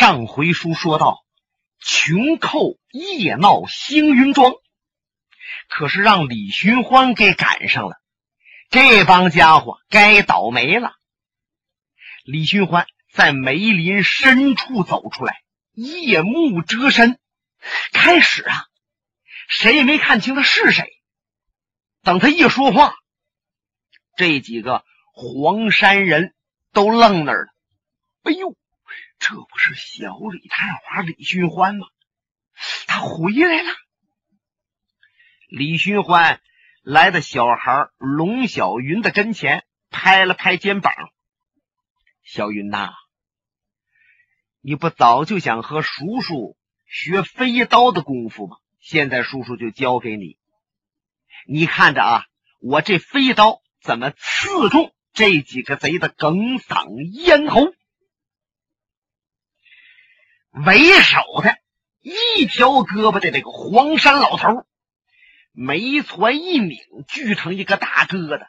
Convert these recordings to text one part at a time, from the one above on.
上回书说到，穷寇夜闹星云庄，可是让李寻欢给赶上了。这帮家伙该倒霉了。李寻欢在梅林深处走出来，夜幕遮身。开始啊，谁也没看清他是谁。等他一说话，这几个黄山人都愣那儿了。哎呦！这不是小李探花李寻欢吗？他回来了。李寻欢来到小孩龙小云的跟前，拍了拍肩膀：“小云呐，你不早就想和叔叔学飞刀的功夫吗？现在叔叔就教给你。你看着啊，我这飞刀怎么刺中这几个贼的哽嗓咽喉。”为首的一条胳膊的那个黄山老头，眉攒一拧，聚成一个大疙瘩。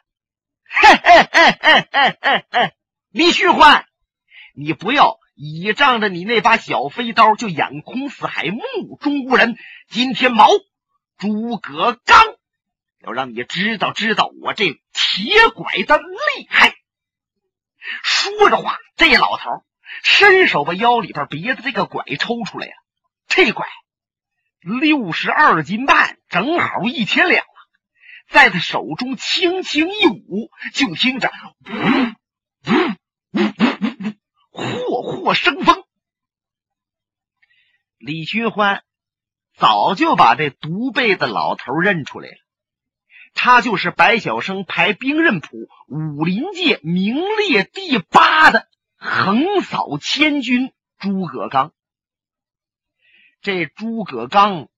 嘿嘿嘿嘿嘿嘿嘿！李旭欢，你不要倚仗着你那把小飞刀就眼空四海、目中无人。今天毛诸葛刚要让你知道知道我这铁拐的厉害。说着话，这老头。伸手把腰里边别的这个拐抽出来呀，这拐六十二斤半，正好一千两啊！在他手中轻轻一舞，就听着呜呜呜呜霍霍生风。李寻欢早就把这独背的老头认出来了，他就是白晓生排兵刃谱武林界名列第八的。横扫千军，诸葛刚。这诸葛刚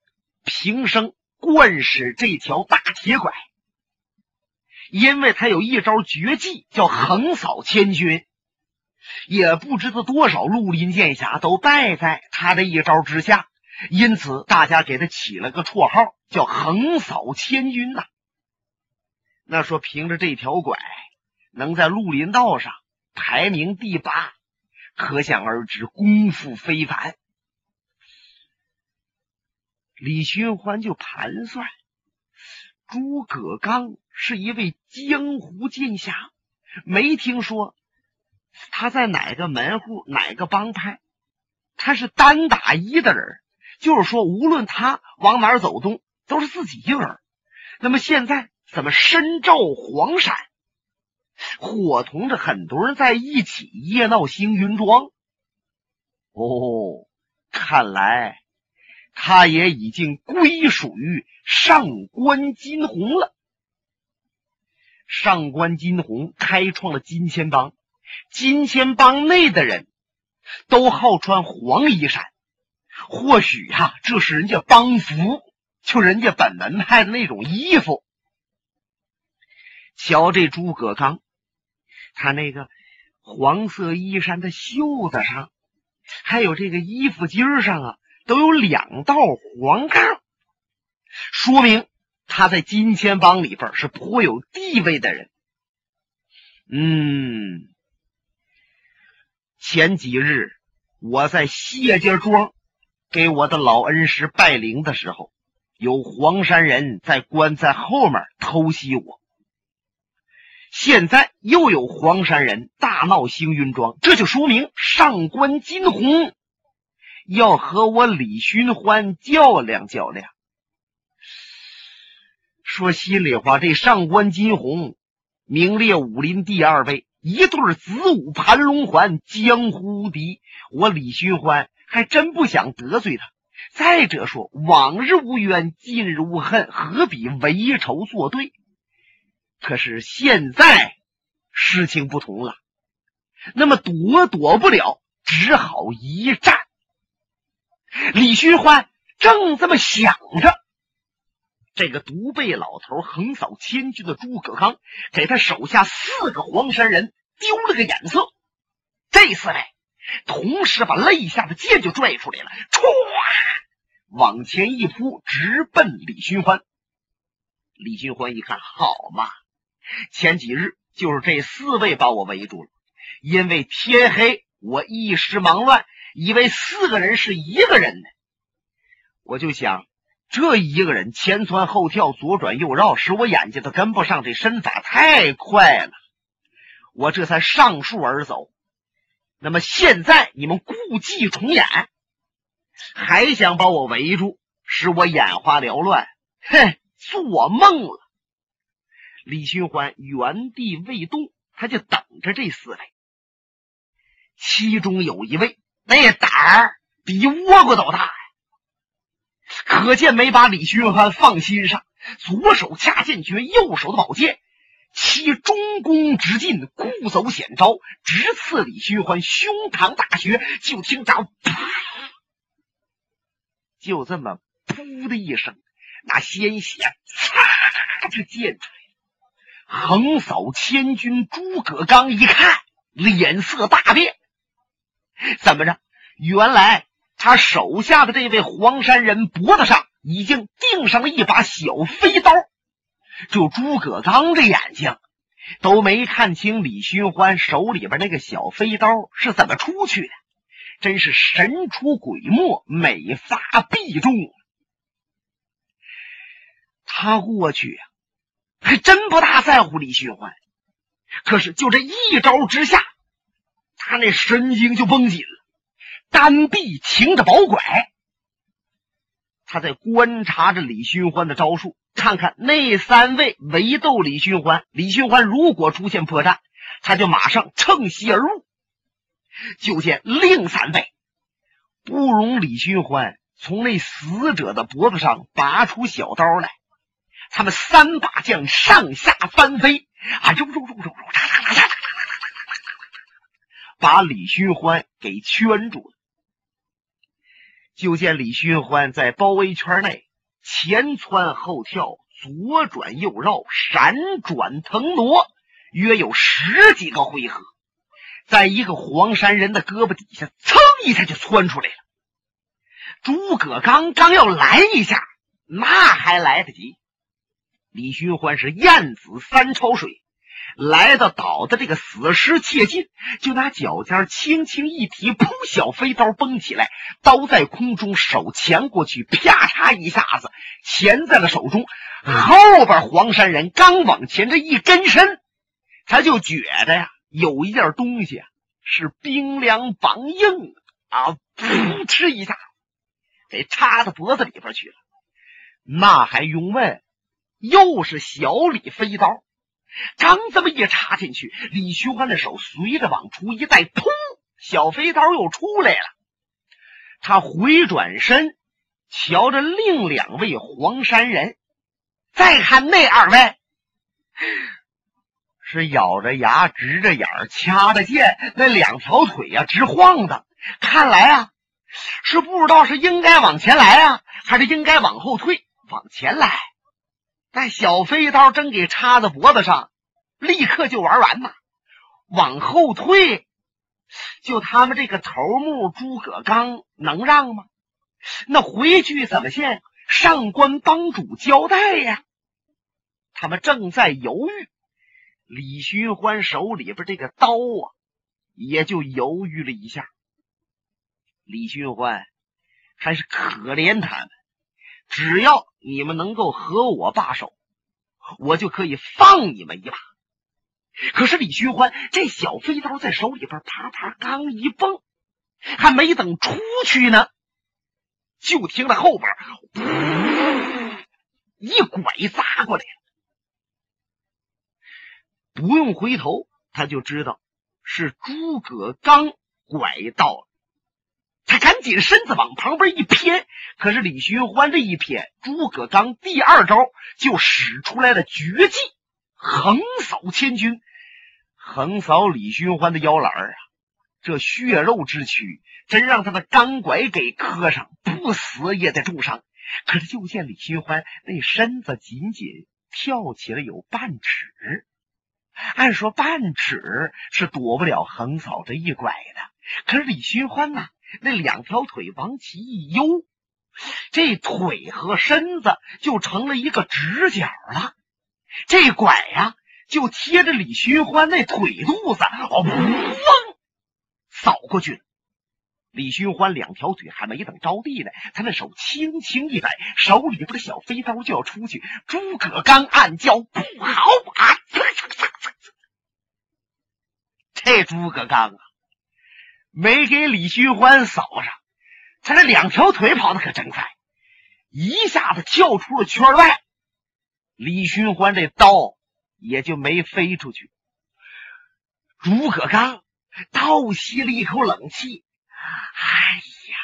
平生惯使这条大铁拐，因为他有一招绝技，叫横扫千军。也不知道多少绿林剑侠都败在他的一招之下，因此大家给他起了个绰号，叫横扫千军呐。那说凭着这条拐，能在绿林道上。排名第八，可想而知功夫非凡。李寻欢就盘算，诸葛刚是一位江湖剑侠，没听说他在哪个门户、哪个帮派，他是单打一的人，就是说无论他往哪走动，都是自己一个人。那么现在怎么身照黄山？伙同着很多人在一起夜闹星云庄。哦，看来他也已经归属于上官金鸿了。上官金鸿开创了金钱帮，金钱帮内的人都好穿黄衣衫。或许呀，这是人家帮服，就人家本门派的那种衣服。瞧这诸葛刚。他那个黄色衣衫的袖子上，还有这个衣服襟上啊，都有两道黄杠，说明他在金钱帮里边是颇有地位的人。嗯，前几日我在谢家庄给我的老恩师拜灵的时候，有黄山人在棺材后面偷袭我。现在又有黄山人大闹星云庄，这就说明上官金鸿要和我李寻欢较量较量。说心里话，这上官金鸿名列武林第二位，一对子午盘龙环，江湖无敌。我李寻欢还真不想得罪他。再者说，往日无冤，近日无恨，何必为仇作对？可是现在事情不同了，那么躲躲不了，只好一战。李寻欢正这么想着，这个独背老头横扫千军的诸葛刚，给他手下四个黄山人丢了个眼色。这四位同时把肋下的剑就拽出来了，唰，往前一扑，直奔李寻欢。李寻欢一看，好嘛！前几日就是这四位把我围住了，因为天黑，我一时忙乱，以为四个人是一个人呢。我就想，这一个人前窜后跳，左转右绕，使我眼睛都跟不上，这身法太快了。我这才上树而走。那么现在你们故伎重演，还想把我围住，使我眼花缭乱？哼，做梦了！李寻欢原地未动，他就等着这四位。其中有一位，那胆儿比倭瓜都大呀，可见没把李寻欢放心上。左手掐剑诀，右手的宝剑，其中弓直进，故走险招，直刺李寻欢胸膛大穴。就听着，啪！就这么噗的一声，那鲜血擦着溅出来。横扫千军诸葛刚一看，脸色大变。怎么着？原来他手下的这位黄山人脖子上已经钉上了一把小飞刀。就诸葛刚这眼睛都没看清李寻欢手里边那个小飞刀是怎么出去的，真是神出鬼没，每发必中。他过去呀，还真不大在乎李寻欢，可是就这一招之下。他那神经就绷紧了，单臂擎着宝拐，他在观察着李寻欢的招数，看看那三位围斗李寻欢。李寻欢如果出现破绽，他就马上乘虚而入。就见另三位不容李寻欢从那死者的脖子上拔出小刀来，他们三把将上下翻飞，啊，呦呦呦呦呦，嚓嚓嚓嚓嚓。把李寻欢给圈住了。就见李寻欢在包围圈内前窜后跳，左转右绕，闪转腾挪，约有十几个回合，在一个黄山人的胳膊底下，噌一下就窜出来了。诸葛刚刚要拦一下，那还来得及。李寻欢是燕子三抄水。来到岛的这个死尸切近，就拿脚尖轻轻一提，扑，小飞刀蹦起来，刀在空中，手前过去，啪嚓一下子钳在了手中。后边黄山人刚往前这一跟身，他就觉得呀，有一件东西啊是冰凉梆硬啊，噗嗤一下给插到脖子里边去了。那还用问？又是小李飞刀。刚这么一插进去，李寻欢的手随着往出一带，砰！小飞刀又出来了。他回转身，瞧着另两位黄山人，再看那二位，是咬着牙、直着眼、掐着剑，那两条腿呀直晃荡。看来啊，是不知道是应该往前来啊，还是应该往后退。往前来。那小飞刀真给插在脖子上，立刻就玩完呐！往后退，就他们这个头目诸葛刚能让吗？那回去怎么向上官帮主交代呀？他们正在犹豫，李寻欢手里边这个刀啊，也就犹豫了一下。李寻欢还是可怜他们。只要你们能够和我罢手，我就可以放你们一把。可是李寻欢这小飞刀在手里边啪啪刚一蹦，还没等出去呢，就听到后边一拐砸过来了。不用回头，他就知道是诸葛刚拐到了。他赶紧身子往旁边一偏，可是李寻欢这一偏，诸葛刚第二招就使出来了绝技——横扫千军，横扫李寻欢的腰篮啊！这血肉之躯真让他的钢拐给磕上，不死也得重伤。可是就见李寻欢那身子仅仅跳起了有半尺，按说半尺是躲不了横扫这一拐的，可是李寻欢呢？那两条腿往起一悠，这腿和身子就成了一个直角了。这拐呀，就贴着李寻欢那腿肚子，哦，嗡，扫过去了。李寻欢两条腿还没等着地呢，他那手轻轻一摆，手里边的小飞刀就要出去。诸葛刚暗叫不好啊！这诸葛刚啊，没给李寻欢扫上，他这两条腿跑的可真快，一下子跳出了圈外。李寻欢这刀也就没飞出去。诸葛刚倒吸了一口冷气。哎呀，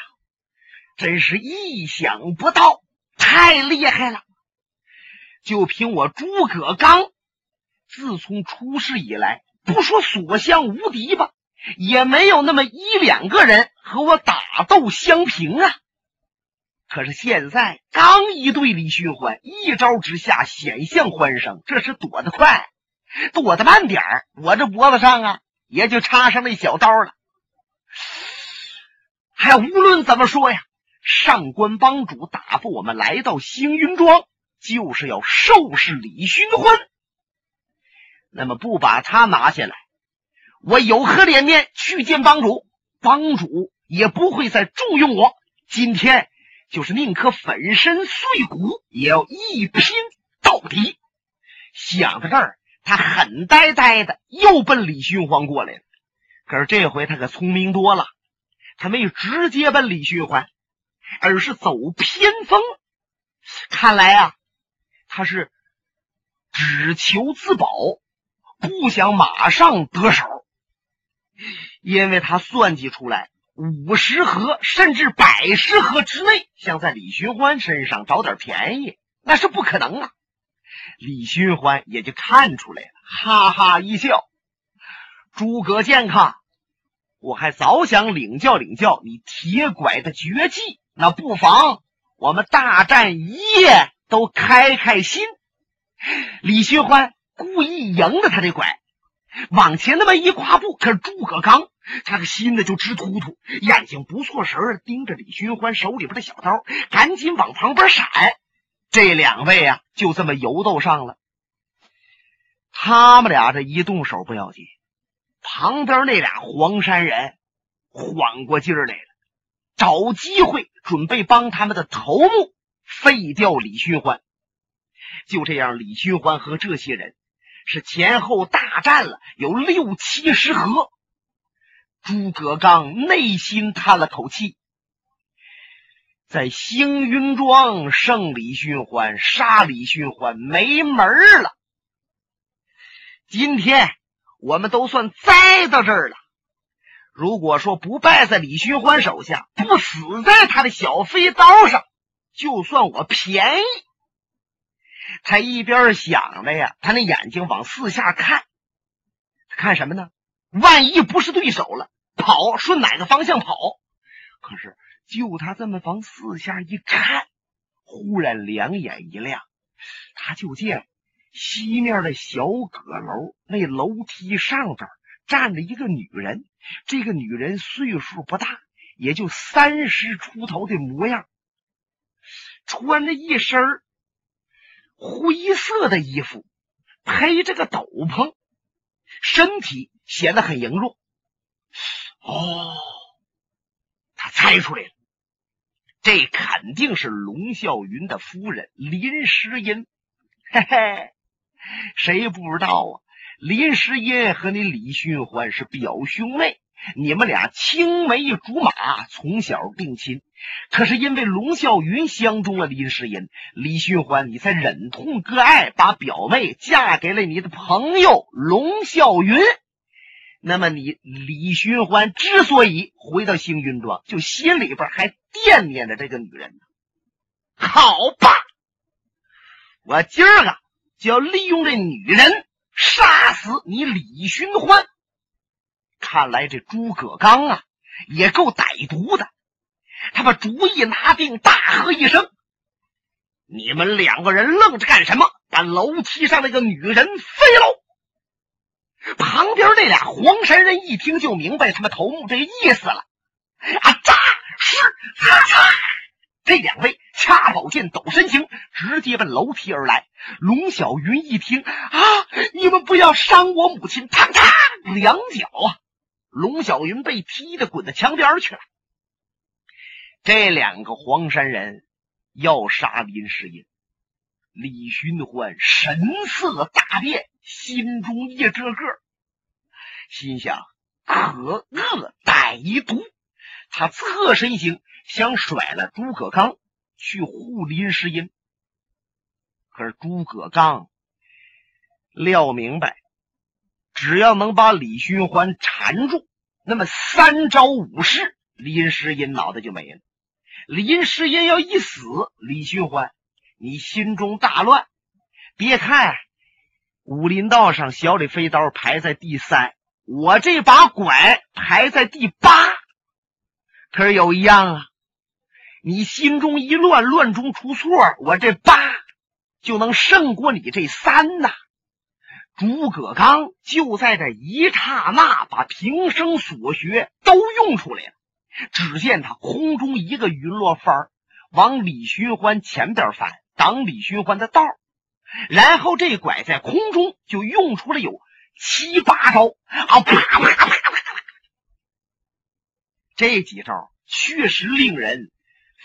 真是意想不到，太厉害了！就凭我诸葛刚，自从出世以来，不说所向无敌吧，也没有那么一两个人和我打斗相平啊。可是现在刚一对李寻欢，一招之下险象环生，这是躲得快，躲得慢点，我这脖子上啊也就插上那小刀了。还无论怎么说呀，上官帮主打发我们来到星云庄，就是要收拾李寻欢。那么不把他拿下来，我有何脸面去见帮主？帮主也不会再重用我。今天就是宁可粉身碎骨，也要一拼到底。想到这儿，他很呆呆的，又奔李寻欢过来了。可是这回他可聪明多了。他没有直接奔李寻欢，而是走偏锋。看来啊，他是只求自保，不想马上得手，因为他算计出来五十合甚至百十合之内，想在李寻欢身上找点便宜，那是不可能啊。李寻欢也就看出来了，哈哈一笑：“诸葛健康。”我还早想领教领教你铁拐的绝技，那不妨我们大战一夜都开开心。李寻欢故意迎着他这拐，往前那么一跨步，可是诸葛刚他个心呢就直突突，眼睛不错神儿盯着李寻欢手里边的小刀，赶紧往旁边闪。这两位啊，就这么游斗上了。他们俩这一动手不要紧。旁边那俩黄山人缓过劲儿来了，找机会准备帮他们的头目废掉李寻欢。就这样，李寻欢和这些人是前后大战了有六七十合。诸葛刚内心叹了口气，在星云庄胜李寻欢，杀李寻欢没门了。今天。我们都算栽到这儿了。如果说不败在李寻欢手下，不死在他的小飞刀上，就算我便宜。他一边想着呀，他那眼睛往四下看，看什么呢？万一不是对手了，跑顺哪个方向跑？可是就他这么往四下一看，忽然两眼一亮，他就见。西面的小阁楼，那楼梯上边站着一个女人。这个女人岁数不大，也就三十出头的模样，穿着一身灰色的衣服，披着个斗篷，身体显得很羸弱。哦，他猜出来了，这肯定是龙啸云的夫人林诗音。嘿嘿。谁不知道啊？林诗音和你李寻欢是表兄妹，你们俩青梅竹马，从小定亲。可是因为龙啸云相中了林诗音，李寻欢你才忍痛割爱，把表妹嫁给了你的朋友龙啸云。那么你李寻欢之所以回到星云庄，就心里边还惦念着这个女人呢。好吧，我今儿个。就要利用这女人杀死你李寻欢。看来这诸葛刚啊也够歹毒的。他把主意拿定，大喝一声：“你们两个人愣着干什么？把楼梯上那个女人飞喽！”旁边那俩黄山人一听就明白他们头目这意思了。啊！扎是咔嚓，这两位。掐宝剑，抖身形，直接奔楼梯而来。龙小云一听啊，你们不要伤我母亲！嘡嘡，两脚啊，龙小云被踢的滚到墙边去了。这两个黄山人要杀林世隐。李寻欢神色大变，心中一这个，心想可恶歹毒。他侧身行，想甩了诸葛刚去护林世音。可是诸葛刚料明白，只要能把李寻欢缠住，那么三招五式，林世音脑袋就没了。林世音要一死，李寻欢。你心中大乱，别看武林道上小李飞刀排在第三，我这把拐排在第八。可是有一样啊，你心中一乱，乱中出错，我这八就能胜过你这三呐。诸葛刚就在这一刹那，把平生所学都用出来了。只见他空中一个云落翻往李寻欢前边翻。挡李寻欢的道，然后这拐在空中就用出了有七八招啊！啪啪啪啪啪！这几招确实令人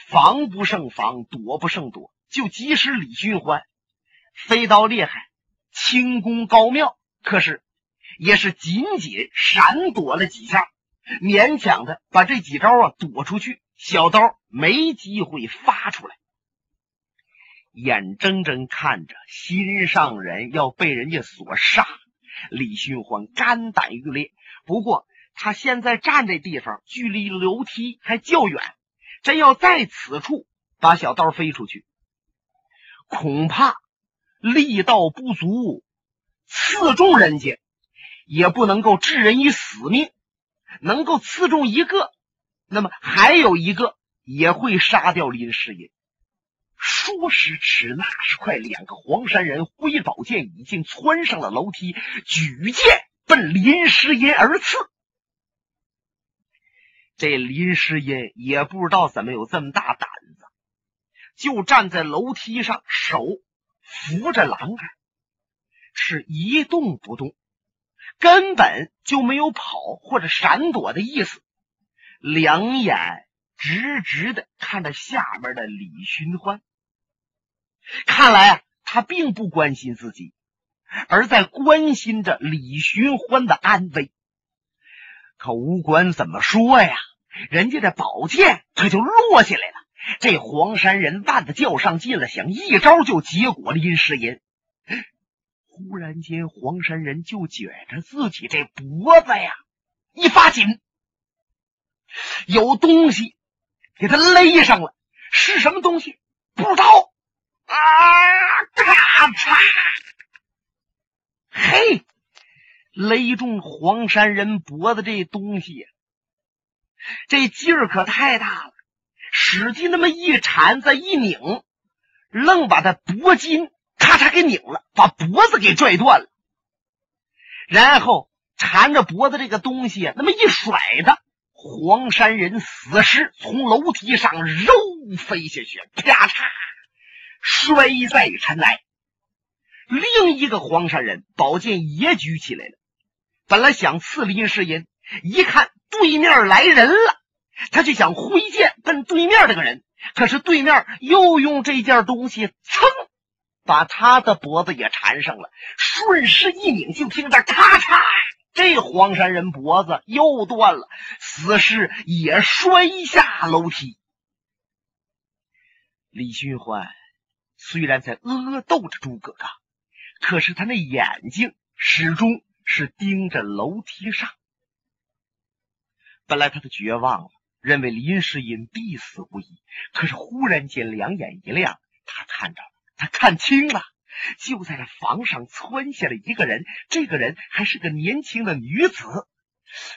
防不胜防，躲不胜躲。就即使李寻欢飞刀厉害，轻功高妙，可是也是仅仅闪躲了几下，勉强的把这几招啊躲出去，小刀没机会发出来。眼睁睁看着心上人要被人家所杀，李寻欢肝胆欲裂。不过他现在站这地方，距离楼梯还较远，真要在此处把小刀飞出去，恐怕力道不足，刺中人家也不能够置人于死命。能够刺中一个，那么还有一个也会杀掉林世隐。说时迟，那时快，两个黄山人挥宝剑，已经窜上了楼梯，举剑奔林诗音而刺。这林诗音也不知道怎么有这么大胆子，就站在楼梯上，手扶着栏杆，是一动不动，根本就没有跑或者闪躲的意思，两眼直直的看着下边的李寻欢。看来，他并不关心自己，而在关心着李寻欢的安危。可无管怎么说呀，人家的宝剑可就落下来了。这黄山人万的较上劲了，想一招就结果林世隐。忽然间，黄山人就觉着自己这脖子呀一发紧，有东西给他勒上了。是什么东西？不知道。啊！咔嚓！嘿，勒中黄山人脖子这东西，这劲儿可太大了，使劲那么一缠，再一拧，愣把他脖筋咔嚓给拧了，把脖子给拽断了。然后缠着脖子这个东西那么一甩的，黄山人死尸从楼梯上肉飞下去，啪嚓！摔在尘埃，另一个黄山人宝剑也举起来了，本来想刺林世隐，一看对面来人了，他就想挥剑奔对面这个人，可是对面又用这件东西噌，把他的脖子也缠上了，顺势一拧，就听着咔嚓，这黄山人脖子又断了，死尸也摔下楼梯。李寻欢。虽然在恶斗着诸葛刚，可是他那眼睛始终是盯着楼梯上。本来他的绝望了，认为林世隐必死无疑。可是忽然间两眼一亮，他看着了，他看清了，就在这房上窜下来一个人。这个人还是个年轻的女子，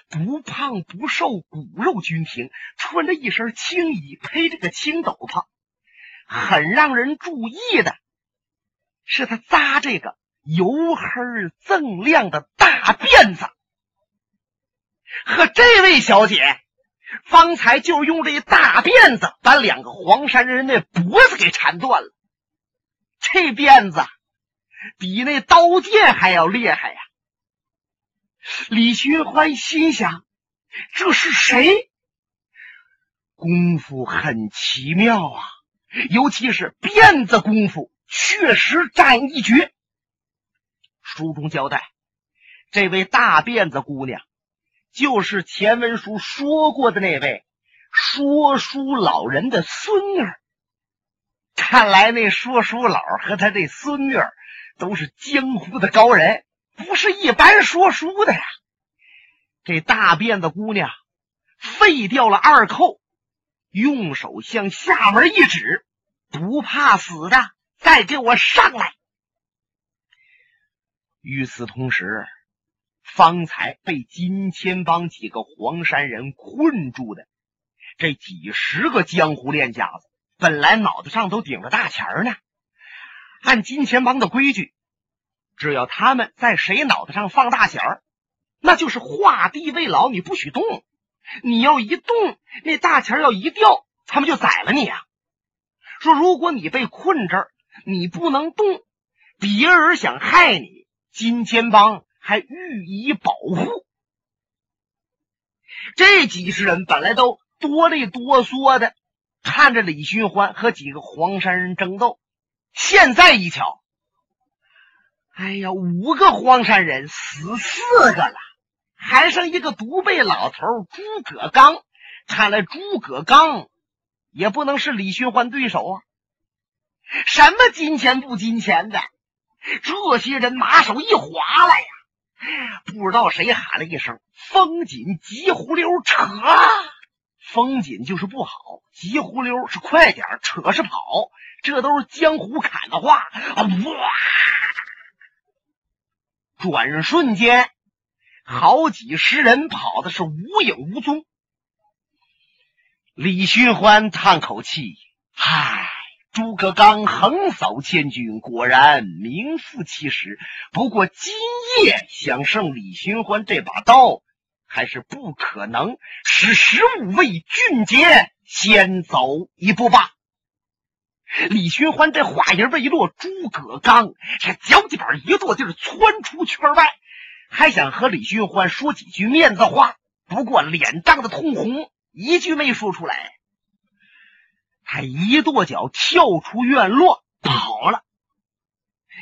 不胖不瘦，骨肉均挺，穿着一身青衣，披着个青斗篷。很让人注意的是，他扎这个油黑锃亮的大辫子，和这位小姐方才就用这大辫子把两个黄山人的脖子给缠断了。这辫子比那刀剑还要厉害呀！李寻欢心想：这是谁？功夫很奇妙啊，尤其是辫子功夫，确实占一绝。书中交代，这位大辫子姑娘，就是前文书说过的那位说书老人的孙女。看来那说书佬和他这孙女都是江湖的高人，不是一般说书的呀。这大辫子姑娘废掉了二扣。用手向下门一指，不怕死的，再给我上来！与此同时，方才被金钱帮几个黄山人困住的这几十个江湖练家子，本来脑袋上都顶着大钱呢。按金钱帮的规矩，只要他们在谁脑袋上放大钱，那就是画地为牢，你不许动。你要一动，那大钱要一掉，他们就宰了你啊！说如果你被困这儿，你不能动，别人想害你，金钱帮还予以保护。这几十人本来都哆里哆嗦的，看着李寻欢和几个黄山人争斗，现在一瞧，哎呀，五个黄山人死四个了。还剩一个独背老头诸葛刚，看来诸葛刚也不能是李寻欢对手啊！什么金钱不金钱的，这些人马手一划来呀，不知道谁喊了一声：“风紧急呼溜扯！”风紧就是不好，急呼溜是快点，扯是跑，这都是江湖砍的话啊！哇！转瞬间。好几十人跑的是无影无踪。李寻欢叹口气：“唉，诸葛刚横扫千军，果然名副其实。不过今夜想胜李寻欢这把刀，还是不可能。使十五位俊杰先走一步吧。”李寻欢这话音未落，诸葛刚这脚底板一跺，就是窜出圈外。还想和李寻欢说几句面子话，不过脸涨得通红，一句没说出来。他一跺脚跳出院落跑了。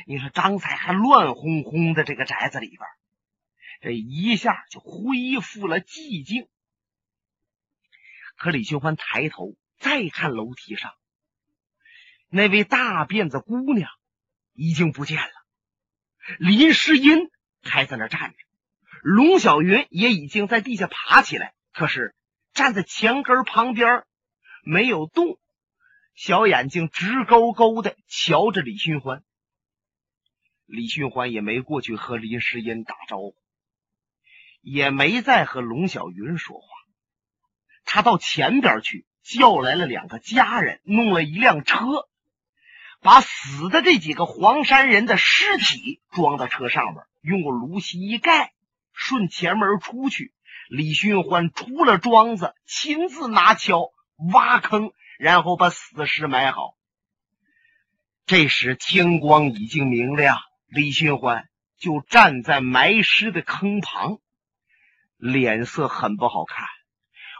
你说刚才还乱哄哄的这个宅子里边，这一下就恢复了寂静。可李寻欢抬头再看楼梯上，那位大辫子姑娘已经不见了，林诗音。还在那站着，龙小云也已经在地下爬起来，可是站在墙根旁边没有动，小眼睛直勾勾的瞧着李寻欢。李寻欢也没过去和林诗音打招呼，也没再和龙小云说话。他到前边去叫来了两个家人，弄了一辆车，把死的这几个黄山人的尸体装到车上边。用个芦席一盖，顺前门出去。李寻欢出了庄子，亲自拿锹挖坑，然后把死尸埋好。这时天光已经明亮，李寻欢就站在埋尸的坑旁，脸色很不好看。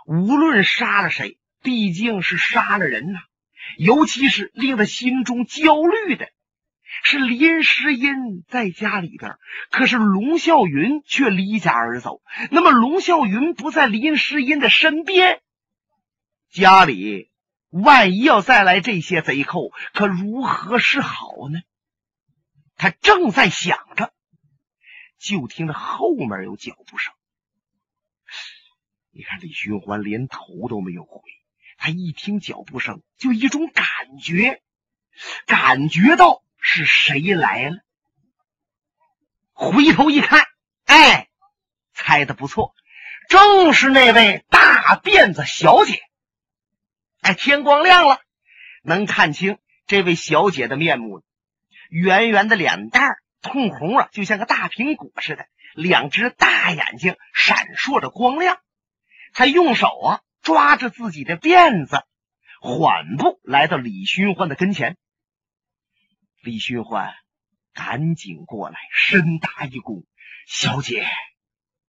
无论杀了谁，毕竟是杀了人呐，尤其是令他心中焦虑的。是林诗音在家里边，可是龙啸云却离家而走。那么龙啸云不在林诗音的身边，家里万一要再来这些贼寇，可如何是好呢？他正在想着，就听着后面有脚步声。你看李寻欢连头都没有回，他一听脚步声，就一种感觉，感觉到。是谁来了？回头一看，哎，猜的不错，正是那位大辫子小姐。哎，天光亮了，能看清这位小姐的面目。圆圆的脸蛋儿，通红啊，就像个大苹果似的，两只大眼睛闪烁着光亮。她用手啊抓着自己的辫子，缓步来到李寻欢的跟前。李寻欢赶紧过来，深答一躬：“小姐，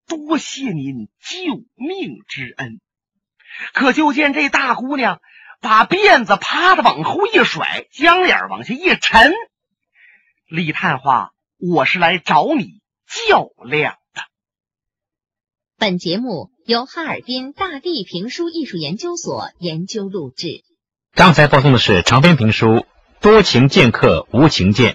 多谢您救命之恩。可就见这大姑娘把辫子啪的往后一甩，将脸往下一沉。李探花，我是来找你较量的。本节目由哈尔滨大地评书艺术研究所研究录制。刚才播送的是长篇评书《多情剑客无情剑》。